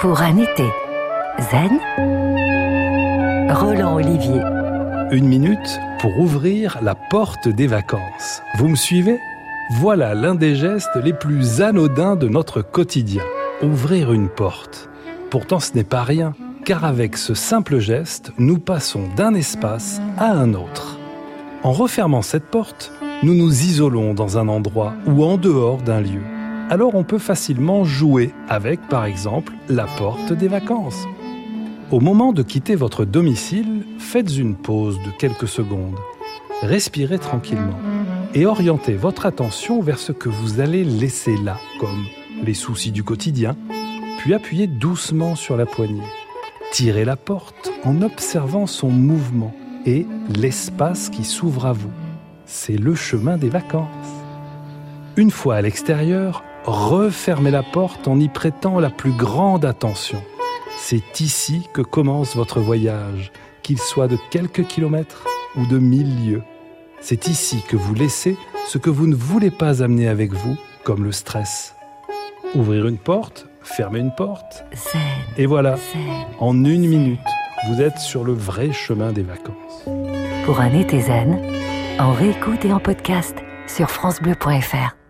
pour un été zen, Roland Olivier. Une minute pour ouvrir la porte des vacances. Vous me suivez? Voilà l'un des gestes les plus anodins de notre quotidien. Ouvrir une porte. Pourtant ce n'est pas rien, car avec ce simple geste, nous passons d'un espace à un autre. En refermant cette porte, nous nous isolons dans un endroit ou en dehors d'un lieu alors on peut facilement jouer avec, par exemple, la porte des vacances. Au moment de quitter votre domicile, faites une pause de quelques secondes. Respirez tranquillement et orientez votre attention vers ce que vous allez laisser là, comme les soucis du quotidien, puis appuyez doucement sur la poignée. Tirez la porte en observant son mouvement et l'espace qui s'ouvre à vous. C'est le chemin des vacances. Une fois à l'extérieur, refermez la porte en y prêtant la plus grande attention. C'est ici que commence votre voyage, qu'il soit de quelques kilomètres ou de mille lieues. C'est ici que vous laissez ce que vous ne voulez pas amener avec vous, comme le stress. Ouvrir une porte, fermer une porte. Et voilà, en une minute, vous êtes sur le vrai chemin des vacances. Pour un été zen, en réécoute et en podcast sur FranceBleu.fr.